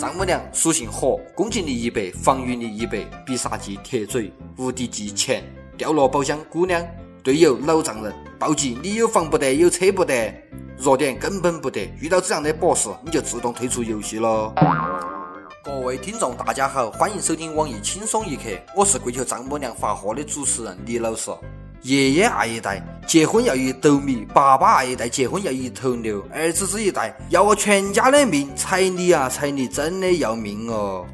丈母娘属性火，攻击力一百，防御力一百，必杀技铁嘴，无敌技钱，掉落宝箱姑娘，队友老丈人，暴击你有房不得，有车不得，弱点根本不得，遇到这样的 boss 你就自动退出游戏了。各位听众，大家好，欢迎收听网易轻松一刻，我是跪求丈母娘发货的主持人李老师。爷爷爱一代，结婚要一斗米；爸爸爱一代，结婚要一头牛；儿子这一代要我全家的命，彩礼啊，彩礼真的要命哦！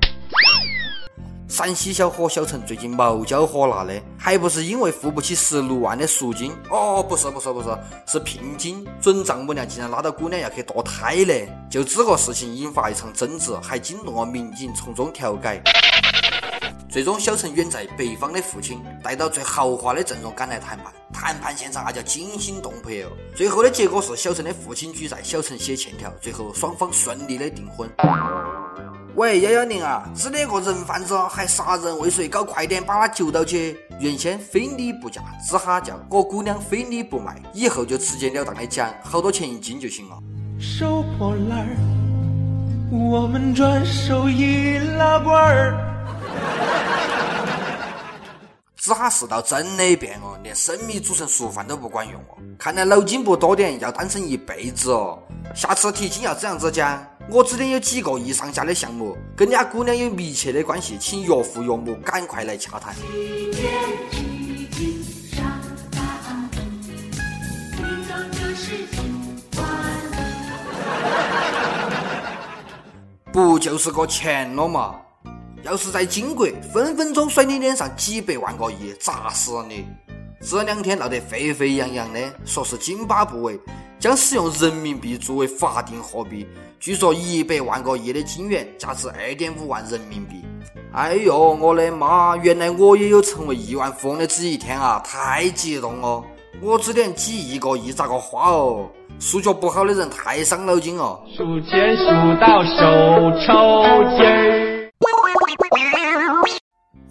陕西小伙小陈最近毛焦火辣的，还不是因为付不起十六万的赎金？哦，不是不是不是，是聘金。准丈母娘竟然拉到姑娘要去堕胎嘞！就这个事情引发一场争执，还惊动了民警从中调解。最终，小陈远在北方的父亲带到最豪华的阵容赶来谈判，谈判现场那叫惊心动魄哦。最后的结果是，小陈的父亲举债，小陈写欠条，最后双方顺利的订婚。喂，幺幺零啊，只那个人贩子还杀人未遂，搞快点把他救到起。原先非礼不嫁，只哈叫我姑娘非礼不卖，以后就直截了当的讲，好多钱一斤就行了。收破烂儿，我们转手易拉罐儿。这哈世道真的变哦，连生米煮成熟饭都不管用哦。看来脑筋不多点，要单身一辈子哦。下次提亲要这样子讲，我这边有几个亿上下的项目，跟家姑娘有密切的关系，请岳父岳母赶快来洽谈。不就是个钱了嘛？要是在金国，分分钟甩你脸上几百万个亿，砸死你！这两天闹得沸沸扬扬的，说是津巴布韦将使用人民币作为法定货币，据说一百万个亿的金元价值二点五万人民币。哎呦，我的妈！原来我也有成为亿万富翁的这一天啊！太激动了！我这点几亿个亿咋个花哦？数学不好的人太伤脑筋哦。数钱数到手抽筋儿。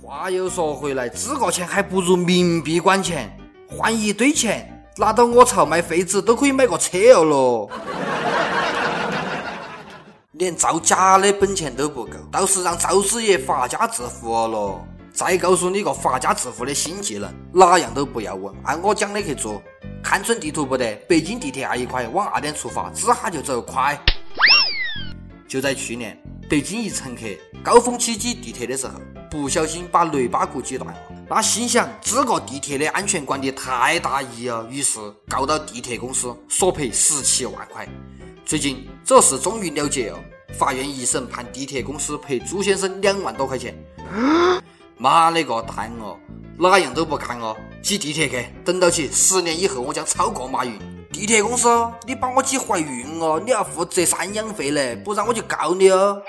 话又说回来，这个钱还不如冥币管钱，换一堆钱拿到我朝卖废纸都可以买个车了咯。连造假的本钱都不够，倒是让赵师爷发家致富了。再告诉你个发家致富的新技能，哪样都不要问，按我讲的去做。看准地图不得，北京地铁那一块，往二点出发，这哈就走，快！就在去年，北京一乘客高峰期挤地铁的时候。不小心把雷巴骨挤断了，他心想这个地铁的安全管理太大意了，于是告到地铁公司，索赔十七万块。最近这事终于了结了，法院一审判地铁公司赔朱先生两万多块钱。妈了个蛋哦，哪样都不干哦，挤地铁去，等到起，十年以后我将超过马云。地铁公司，你把我挤怀孕哦，你要负责赡养费嘞，不然我就告你哦。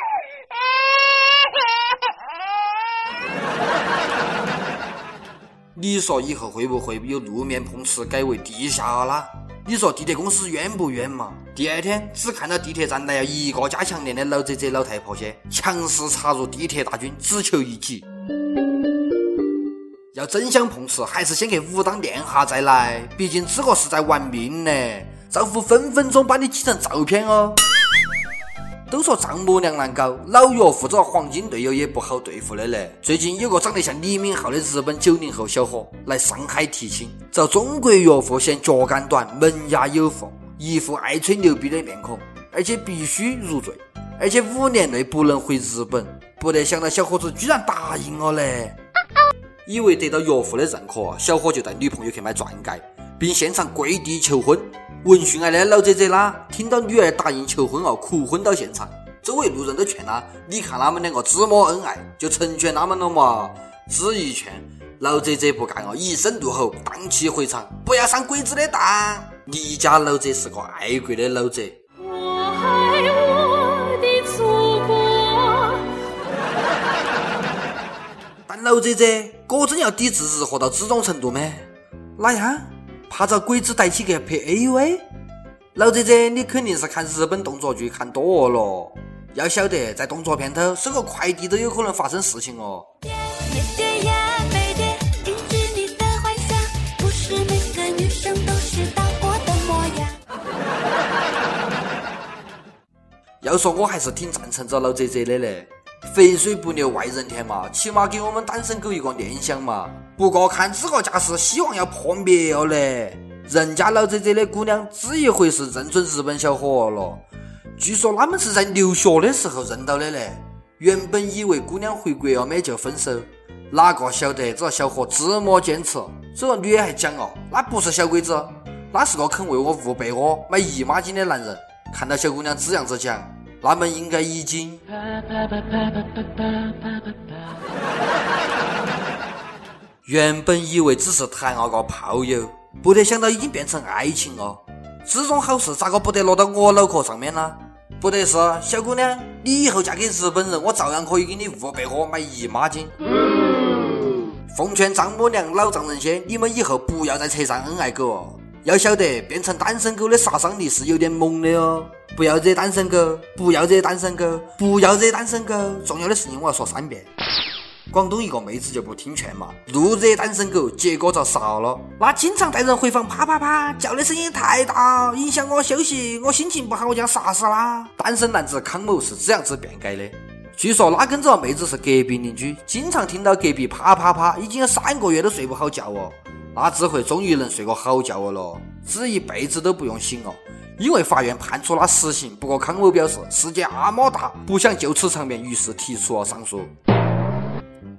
你说以后会不会有路面碰瓷改为地下啦？你说地铁公司冤不冤嘛？第二天只看到地铁站来了一个加强练的老者者老太婆些，强势插入地铁大军，只求一挤。要真想碰瓷，还是先去武当练下再来，毕竟这个是在玩命呢，丈夫分分钟把你挤成照片哦。都说丈母娘难搞，老岳父这黄金队友也不好对付的嘞。最近有个长得像李敏镐的日本九零后小伙来上海提亲，找中国岳父嫌脚杆短，门牙有缝，一副爱吹牛逼的面孔，而且必须入赘，而且五年内不能回日本。不得想到小伙子居然答应了嘞！以为得到岳父的认可，小伙就带女朋友去买钻戒，并现场跪地求婚。闻讯而来的老姐姐啦，听到女儿答应求婚哦，哭昏到现场。周围路人都劝她：“你看他们两个这么恩爱，就成全他们了嘛。”只一劝，老姐姐不干哦，一声怒吼，荡气回肠：“不要上鬼子的当！”你家老姐是个爱国的老姐。我爱我的祖国。但老姐姐果真要抵制日货到这种程度吗？哪样？怕遭鬼子逮起去拍 AV？老姐姐，你肯定是看日本动作剧看多了。要晓得，在动作片头收个快递都有可能发生事情哦。要说我还是挺赞成这老姐姐的嘞，肥水不流外人田嘛，起码给我们单身狗一个念想嘛。不过看这个架势，希望要破灭了嘞。人家老泽泽的姑娘只一回是认准日本小伙了，据说他们是在留学的时候认到的嘞。原本以为姑娘回国了没就分手，哪个晓得这个小伙这么坚持？这个女的还讲哦，那不是小鬼子，那是个肯为我捂被窝、买姨妈巾的男人。看到小姑娘这样子讲，他们应该已经……原本以为只是谈了个炮友，不得想到已经变成爱情了。这种好事咋个不得落到我脑壳上面呢？不得是，小姑娘，你以后嫁给日本人，我照样可以给你五百盒、买姨妈巾。奉劝丈母娘、老丈人些，你们以后不要再扯上恩爱狗哦。要晓得，变成单身狗的杀伤力是有点猛的哦。不要惹单身狗，不要惹单身狗，不要惹单身狗。重要的事情我要说三遍。广东一个妹子就不听劝嘛，怒惹单身狗，结果遭杀了。那经常带人回房啪啪啪叫的声音太大，影响我休息，我心情不好，我就要杀死他。单身男子康某是这样子辩解的。据说他跟这个妹子是隔壁邻居，经常听到隔壁啪啪啪，已经有三个月都睡不好觉哦。那这回终于能睡个好觉了，只一辈子都不用醒了，因为法院判处他死刑。不过康某表示世界那么大，不想就此场面，于是提出了上诉。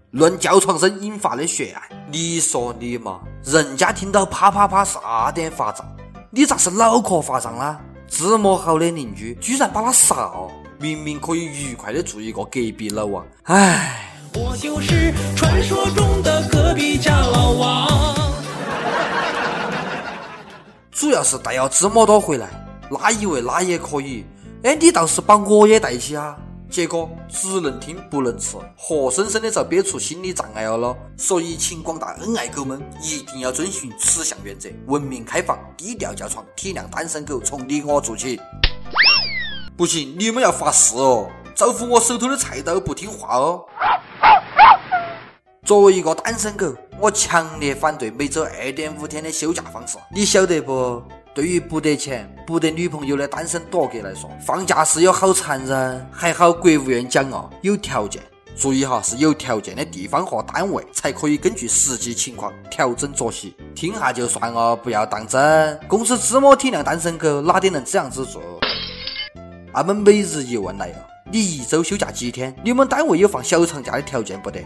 论叫床声引发的血案，你说你嘛，人家听到啪啪啪是二点发胀，你咋是脑壳发胀啦？这么好的邻居，居然把他杀了，明明可以愉快的住一个隔壁老王，唉。我就是传说中的隔壁家老王。主要是带了这么多回来，哪以为哪也可以？哎，你倒是把我也带起啊！结果只能听不能吃，活生生的遭憋出心理障碍了咯。所以，请广大恩爱狗们一定要遵循此项原则，文明开放，低调叫床，体谅单身狗，从你我做起。不行，你们要发誓哦，招呼我手头的菜刀不听话哦。作为一个单身狗，我强烈反对每周二点五天的休假方式，你晓得不？对于不得钱、不得女朋友的单身多格来说，放假是有好残忍。还好国务院讲哦，有条件，注意哈，是有条件的地方和单位才可以根据实际情况调整作息。听下就算了，不要当真。公司这么体谅单身狗，哪点能这样子做？他们每日一问来哦，你一周休假几天？你们单位有放小长假的条件不得？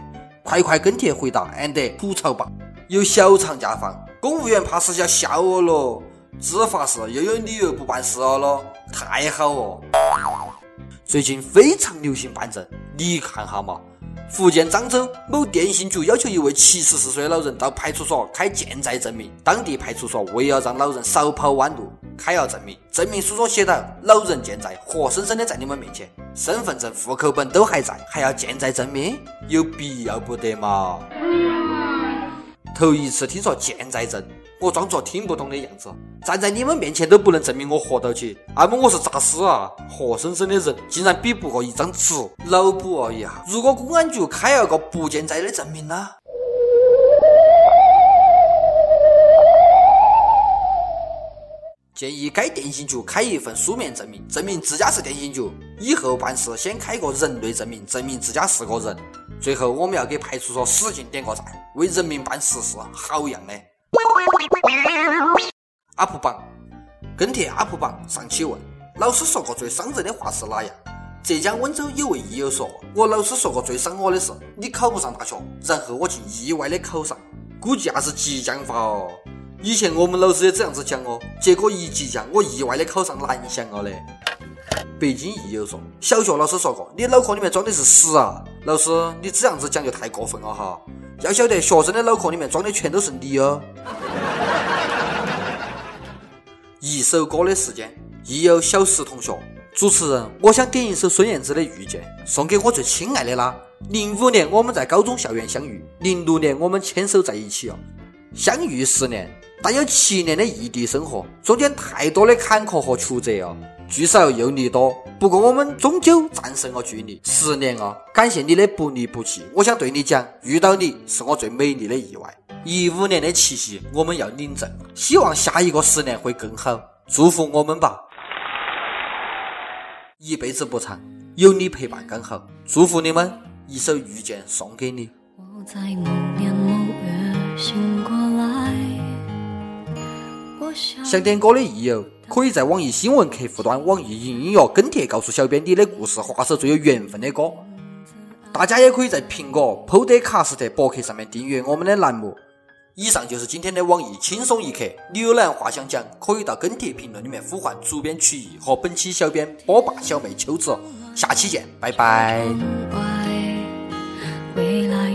快快跟帖回答，安得吐槽吧！有小长假放，公务员怕是要笑我了。这发誓又有理由不办事了咯，太好哦！最近非常流行办证，你看哈嘛，福建漳州某电信局要求一位七十四岁的老人到派出所开健在证明，当地派出所为了让老人少跑弯路，开了证明，证明书上写到老人健在，活生生的在你们面前，身份证、户口本都还在，还要健在证明，有必要不得嘛？头一次听说健在证。我装作听不懂的样子，站在你们面前都不能证明我活到起，那么我是咋死啊？活生生的人竟然比不过一张纸，脑补一下，如果公安局开了个不健在的证明呢？建议该电信局开一份书面证明，证明自家是电信局，以后办事先开个人类证明，证明自家是个人。最后，我们要给派出所使劲点个赞，为人民办实事，好样的！up 榜跟帖 up 榜上期问老师说过最伤人的话是哪样？浙江温州有位益友说：“我老师说过最伤我的是你考不上大学，然后我竟意外的考上。估计那是激将法哦。以前我们老师也这样子讲哦，结果一激将，我意外的考上南翔了嘞。”北京益友说：“小学老师说过，你脑壳里面装的是屎啊！老师，你这样子讲就太过分了哈。要晓得，学生的脑壳里面装的全都是你哦。”一首歌的时间，亦有小石同学。主持人，我想点一首孙燕姿的《遇见》，送给我最亲爱的啦。零五年我们在高中校园相遇，零六年我们牵手在一起哦。相遇十年，但有七年的异地生活，中间太多的坎坷和曲折哦。聚少又离多，不过我们终究战胜了距离。十年啊，感谢你的不离不弃。我想对你讲，遇到你是我最美丽的意外。一五年的七夕，我们要领证，希望下一个十年会更好，祝福我们吧。一辈子不长，有你陪伴刚好。祝福你们，一首《遇见》送给你。我在某年某月醒过。想点歌的益友，可以在网易新闻客户端、网易云音乐跟帖告诉小编你的故事，画首最有缘分的歌。大家也可以在苹果、Podcast 博客上面订阅我们的栏目。以上就是今天的网易轻松一刻。你有哪样话想讲，可以到跟帖评论里面呼唤主编曲艺和本期小编波霸小妹秋子。下期见，拜拜。未来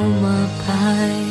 的号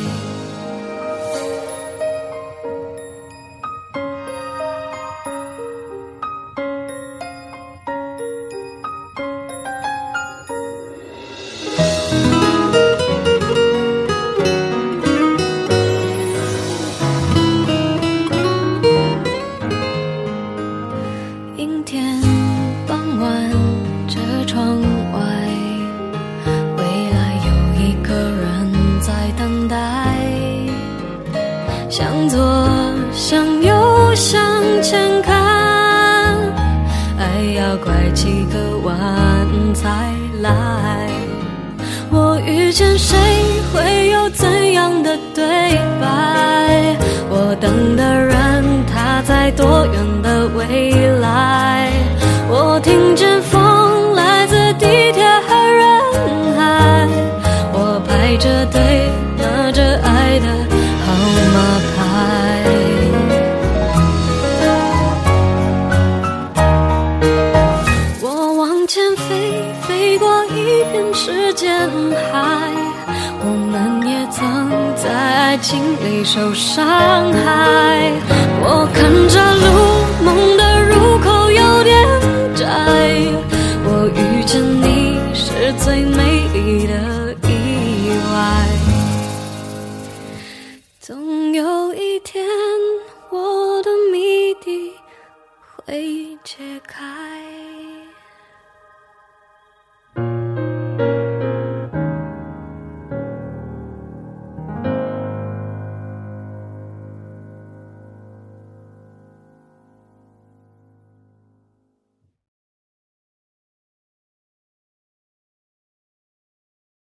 等的人他在多远的未来？我听见风来自地铁和人海，我排着队拿着爱的号码牌，我往前飞。飞过一片时间海，我们在爱情里受伤害。我看着路，